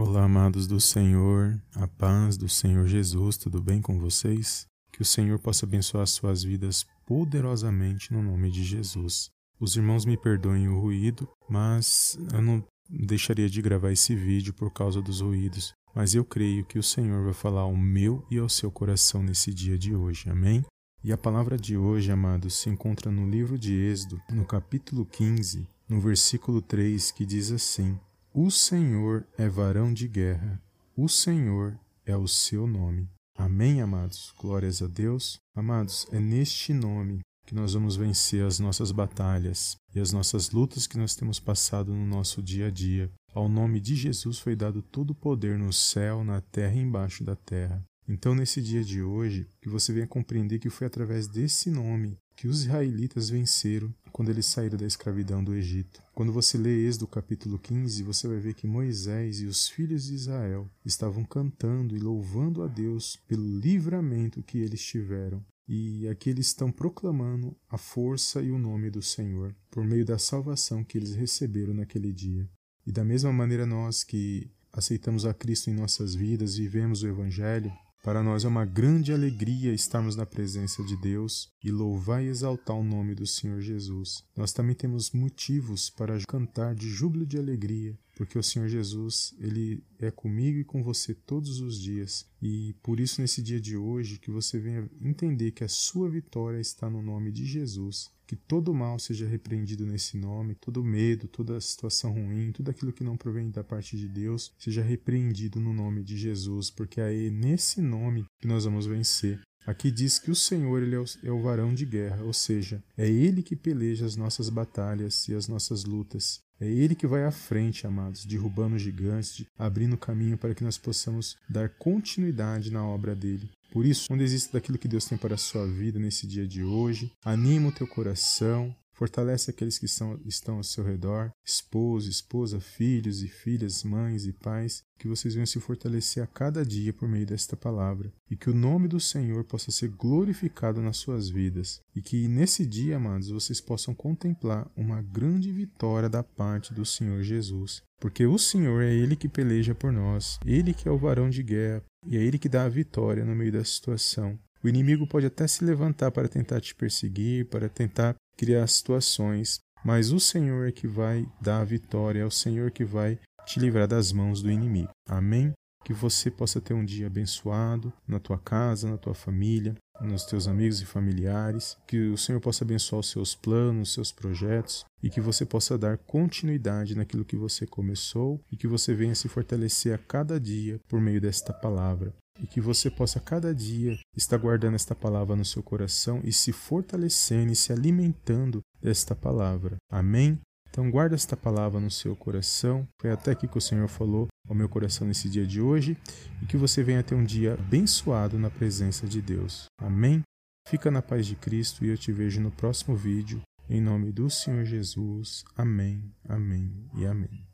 Olá, amados do Senhor, a paz do Senhor Jesus, tudo bem com vocês? Que o Senhor possa abençoar suas vidas poderosamente no nome de Jesus. Os irmãos me perdoem o ruído, mas eu não deixaria de gravar esse vídeo por causa dos ruídos. Mas eu creio que o Senhor vai falar ao meu e ao seu coração nesse dia de hoje, amém? E a palavra de hoje, amados, se encontra no livro de Êxodo, no capítulo 15, no versículo 3, que diz assim: o Senhor é varão de guerra, o Senhor é o seu nome. Amém, amados? Glórias a Deus. Amados, é neste nome que nós vamos vencer as nossas batalhas e as nossas lutas que nós temos passado no nosso dia a dia. Ao nome de Jesus foi dado todo o poder no céu, na terra e embaixo da terra. Então, nesse dia de hoje, que você venha compreender que foi através desse nome que os israelitas venceram quando eles saíram da escravidão do Egito. Quando você lê Êxodo capítulo 15, você vai ver que Moisés e os filhos de Israel estavam cantando e louvando a Deus pelo livramento que eles tiveram. E aqui eles estão proclamando a força e o nome do Senhor por meio da salvação que eles receberam naquele dia. E da mesma maneira nós que aceitamos a Cristo em nossas vidas, vivemos o Evangelho, para nós é uma grande alegria estarmos na presença de Deus e louvar e exaltar o nome do Senhor Jesus. Nós também temos motivos para cantar de júbilo de alegria, porque o Senhor Jesus, ele é comigo e com você todos os dias. E por isso nesse dia de hoje que você venha entender que a sua vitória está no nome de Jesus que todo mal seja repreendido nesse nome, todo medo, toda situação ruim, tudo aquilo que não provém da parte de Deus, seja repreendido no nome de Jesus, porque é nesse nome que nós vamos vencer. Aqui diz que o Senhor ele é, o, é o varão de guerra, ou seja, é Ele que peleja as nossas batalhas e as nossas lutas. É Ele que vai à frente, amados, derrubando gigantes, abrindo caminho para que nós possamos dar continuidade na obra dele. Por isso, não desista daquilo que Deus tem para a sua vida nesse dia de hoje. Anima o teu coração, Fortalece aqueles que são, estão ao seu redor, esposo, esposa, filhos e filhas, mães e pais, que vocês venham se fortalecer a cada dia por meio desta palavra, e que o nome do Senhor possa ser glorificado nas suas vidas, e que nesse dia, amados, vocês possam contemplar uma grande vitória da parte do Senhor Jesus. Porque o Senhor é Ele que peleja por nós, Ele que é o varão de guerra, e é Ele que dá a vitória no meio da situação. O inimigo pode até se levantar para tentar te perseguir, para tentar criar situações, mas o Senhor é que vai dar a vitória, é o Senhor que vai te livrar das mãos do inimigo. Amém? Que você possa ter um dia abençoado na tua casa, na tua família, nos teus amigos e familiares, que o Senhor possa abençoar os seus planos, os seus projetos e que você possa dar continuidade naquilo que você começou e que você venha se fortalecer a cada dia por meio desta palavra e que você possa cada dia estar guardando esta palavra no seu coração e se fortalecendo e se alimentando desta palavra. Amém? Então guarda esta palavra no seu coração. Foi até aqui que o Senhor falou ao meu coração nesse dia de hoje e que você venha ter um dia abençoado na presença de Deus. Amém? Fica na paz de Cristo e eu te vejo no próximo vídeo. Em nome do Senhor Jesus. Amém, amém e amém.